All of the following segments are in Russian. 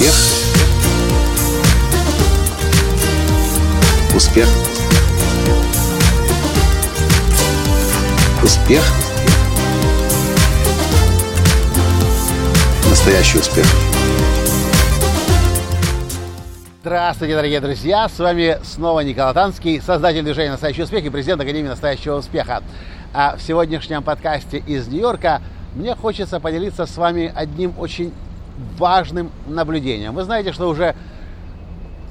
Успех. Успех. Успех. Настоящий успех. Здравствуйте, дорогие друзья! С вами снова Николай Танский, создатель движения «Настоящий успех» и президент Академии «Настоящего успеха». А в сегодняшнем подкасте из Нью-Йорка мне хочется поделиться с вами одним очень важным наблюдением. Вы знаете, что уже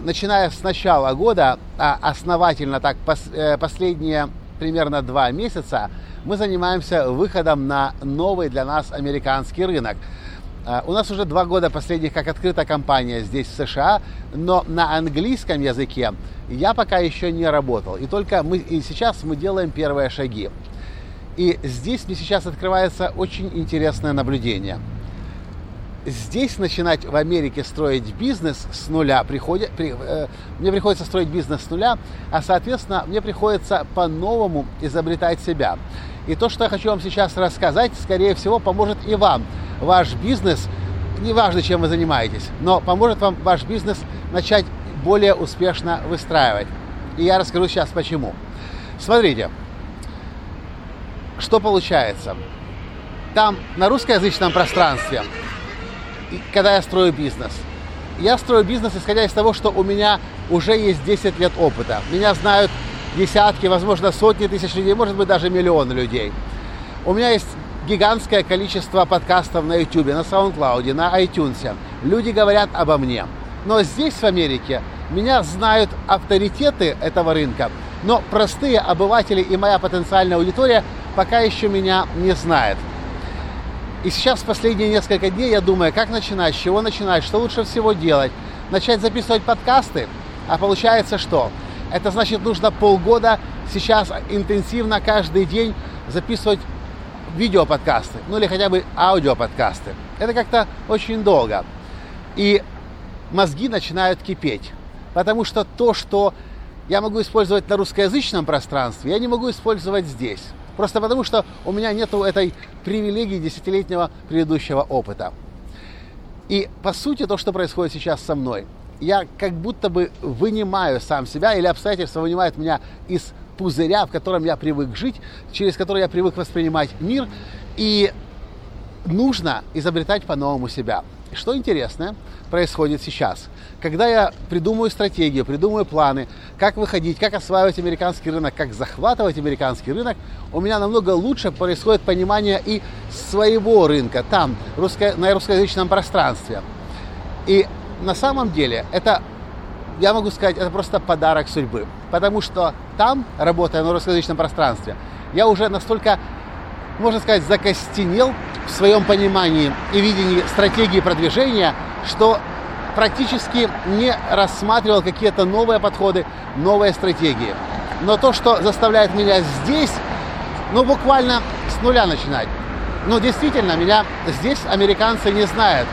начиная с начала года, а основательно так э, последние примерно два месяца, мы занимаемся выходом на новый для нас американский рынок. А, у нас уже два года последних, как открыта компания здесь, в США, но на английском языке я пока еще не работал. И только мы, и сейчас мы делаем первые шаги. И здесь мне сейчас открывается очень интересное наблюдение – здесь начинать в Америке строить бизнес с нуля, приходит, при, э, мне приходится строить бизнес с нуля, а соответственно мне приходится по-новому изобретать себя. И то, что я хочу вам сейчас рассказать, скорее всего, поможет и вам. Ваш бизнес, неважно, чем вы занимаетесь, но поможет вам ваш бизнес начать более успешно выстраивать. И я расскажу сейчас почему. Смотрите, что получается. Там на русскоязычном пространстве когда я строю бизнес. Я строю бизнес, исходя из того, что у меня уже есть 10 лет опыта. Меня знают десятки, возможно, сотни тысяч людей, может быть, даже миллионы людей. У меня есть гигантское количество подкастов на YouTube, на SoundCloud, на iTunes. Люди говорят обо мне. Но здесь, в Америке, меня знают авторитеты этого рынка, но простые обыватели и моя потенциальная аудитория пока еще меня не знает. И сейчас, последние несколько дней, я думаю, как начинать, с чего начинать, что лучше всего делать. Начать записывать подкасты, а получается что? Это значит, нужно полгода сейчас интенсивно каждый день записывать видеоподкасты, ну или хотя бы аудиоподкасты. Это как-то очень долго. И мозги начинают кипеть. Потому что то, что я могу использовать на русскоязычном пространстве, я не могу использовать здесь. Просто потому, что у меня нет этой привилегии десятилетнего предыдущего опыта. И по сути то, что происходит сейчас со мной, я как будто бы вынимаю сам себя или обстоятельства вынимают меня из пузыря, в котором я привык жить, через который я привык воспринимать мир, и нужно изобретать по-новому себя. Что интересное происходит сейчас? Когда я придумаю стратегию, придумаю планы, как выходить, как осваивать американский рынок, как захватывать американский рынок, у меня намного лучше происходит понимание и своего рынка там, русско, на русскоязычном пространстве. И на самом деле это, я могу сказать, это просто подарок судьбы. Потому что там, работая на русскоязычном пространстве, я уже настолько можно сказать, закостенел в своем понимании и видении стратегии продвижения, что практически не рассматривал какие-то новые подходы, новые стратегии. Но то, что заставляет меня здесь, ну, буквально с нуля начинать. Ну, действительно, меня здесь американцы не знают.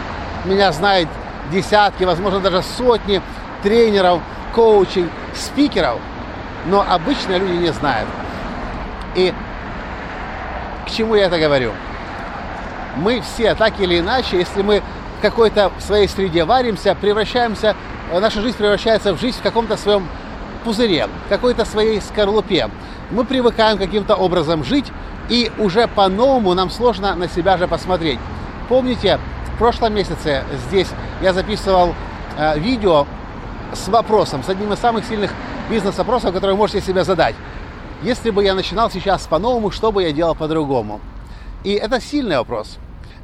Меня знают десятки, возможно, даже сотни тренеров, коучей, спикеров. Но обычно люди не знают. И к чему я это говорю? Мы все, так или иначе, если мы в какой-то своей среде варимся, превращаемся, э, наша жизнь превращается в жизнь в каком-то своем пузыре, какой-то своей скорлупе. Мы привыкаем каким-то образом жить, и уже по-новому нам сложно на себя же посмотреть. Помните, в прошлом месяце здесь я записывал э, видео с вопросом, с одним из самых сильных бизнес-вопросов, которые вы можете себе задать. Если бы я начинал сейчас по-новому, что бы я делал по-другому? И это сильный вопрос.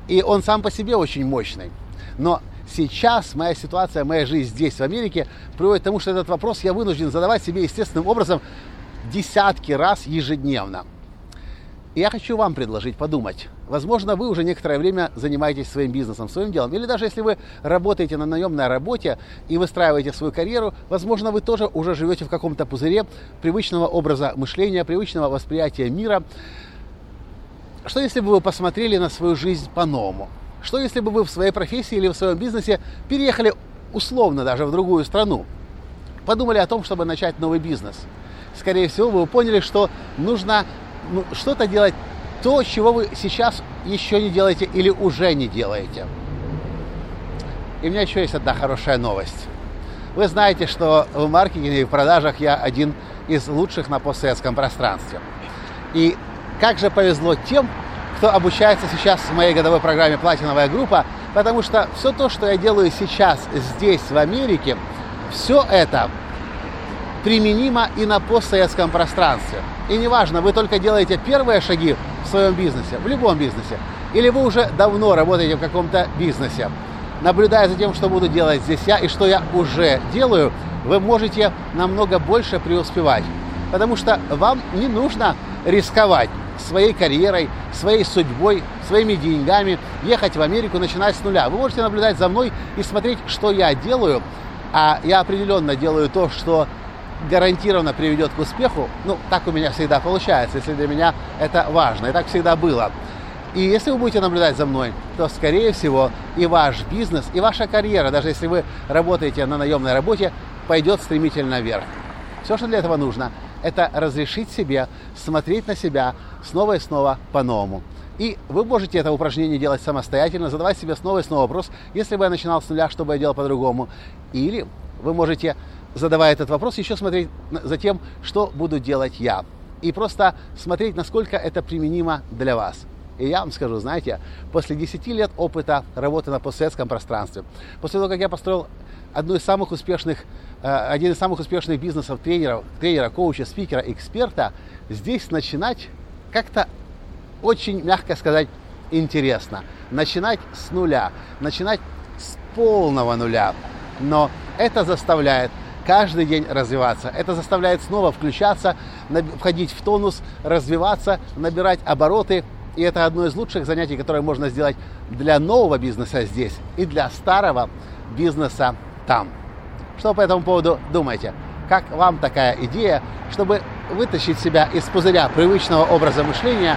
И он сам по себе очень мощный. Но сейчас моя ситуация, моя жизнь здесь, в Америке, приводит к тому, что этот вопрос я вынужден задавать себе естественным образом десятки раз ежедневно. И я хочу вам предложить подумать. Возможно, вы уже некоторое время занимаетесь своим бизнесом, своим делом. Или даже если вы работаете на наемной работе и выстраиваете свою карьеру, возможно, вы тоже уже живете в каком-то пузыре привычного образа мышления, привычного восприятия мира. Что если бы вы посмотрели на свою жизнь по-новому? Что если бы вы в своей профессии или в своем бизнесе переехали условно даже в другую страну? Подумали о том, чтобы начать новый бизнес. Скорее всего, вы поняли, что нужно ну, что-то делать, то, чего вы сейчас еще не делаете или уже не делаете. И у меня еще есть одна хорошая новость. Вы знаете, что в маркетинге и в продажах я один из лучших на постсоветском пространстве. И как же повезло тем, кто обучается сейчас в моей годовой программе «Платиновая группа», потому что все то, что я делаю сейчас здесь, в Америке, все это применимо и на постсоветском пространстве. И неважно, вы только делаете первые шаги в своем бизнесе, в любом бизнесе, или вы уже давно работаете в каком-то бизнесе, наблюдая за тем, что буду делать здесь я и что я уже делаю, вы можете намного больше преуспевать. Потому что вам не нужно рисковать своей карьерой, своей судьбой, своими деньгами, ехать в Америку, начинать с нуля. Вы можете наблюдать за мной и смотреть, что я делаю, а я определенно делаю то, что гарантированно приведет к успеху. Ну, так у меня всегда получается, если для меня это важно. И так всегда было. И если вы будете наблюдать за мной, то, скорее всего, и ваш бизнес, и ваша карьера, даже если вы работаете на наемной работе, пойдет стремительно вверх. Все, что для этого нужно, это разрешить себе смотреть на себя снова и снова по-новому. И вы можете это упражнение делать самостоятельно, задавать себе снова и снова вопрос, если бы я начинал с нуля, что бы я делал по-другому. Или вы можете, задавая этот вопрос, еще смотреть за тем, что буду делать я. И просто смотреть, насколько это применимо для вас. И я вам скажу, знаете, после 10 лет опыта работы на постсоветском пространстве, после того, как я построил одну из самых успешных, э, один из самых успешных бизнесов тренера, тренера, коуча, спикера, эксперта, здесь начинать как-то очень, мягко сказать, интересно. Начинать с нуля, начинать с полного нуля. Но это заставляет каждый день развиваться. Это заставляет снова включаться, входить в тонус, развиваться, набирать обороты. И это одно из лучших занятий, которое можно сделать для нового бизнеса здесь и для старого бизнеса там. Что по этому поводу думаете? Как вам такая идея, чтобы вытащить себя из пузыря привычного образа мышления,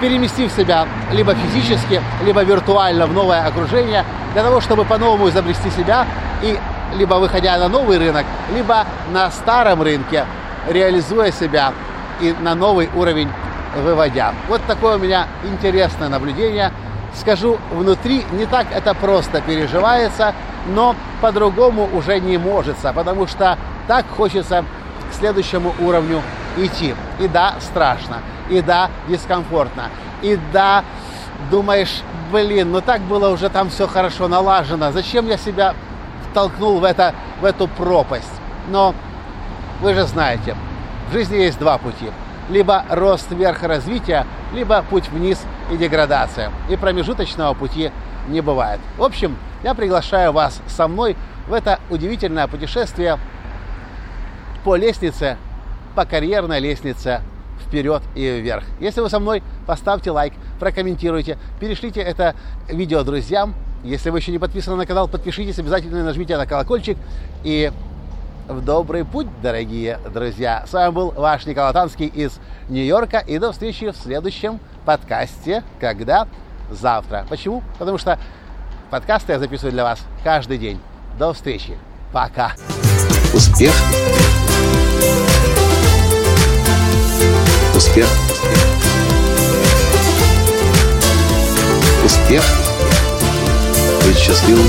переместив себя либо физически, либо виртуально в новое окружение, для того, чтобы по-новому изобрести себя и либо выходя на новый рынок, либо на старом рынке, реализуя себя и на новый уровень выводя. Вот такое у меня интересное наблюдение. Скажу, внутри не так это просто переживается, но по-другому уже не может, потому что так хочется к следующему уровню идти. И да, страшно, и да, дискомфортно, и да, думаешь, блин, ну так было уже там все хорошо налажено, зачем я себя толкнул в, это, в эту пропасть? Но вы же знаете, в жизни есть два пути. Либо рост вверх и развитие, либо путь вниз и деградация. И промежуточного пути не бывает. В общем, я приглашаю вас со мной в это удивительное путешествие по лестнице, по карьерной лестнице вперед и вверх. Если вы со мной, поставьте лайк, прокомментируйте, перешлите это видео друзьям. Если вы еще не подписаны на канал, подпишитесь, обязательно нажмите на колокольчик. И в добрый путь, дорогие друзья. С вами был ваш Николай Танский из Нью-Йорка. И до встречи в следующем подкасте, когда завтра. Почему? Потому что подкасты я записываю для вас каждый день. До встречи. Пока. Успех. Успех. Успех. Быть счастливым,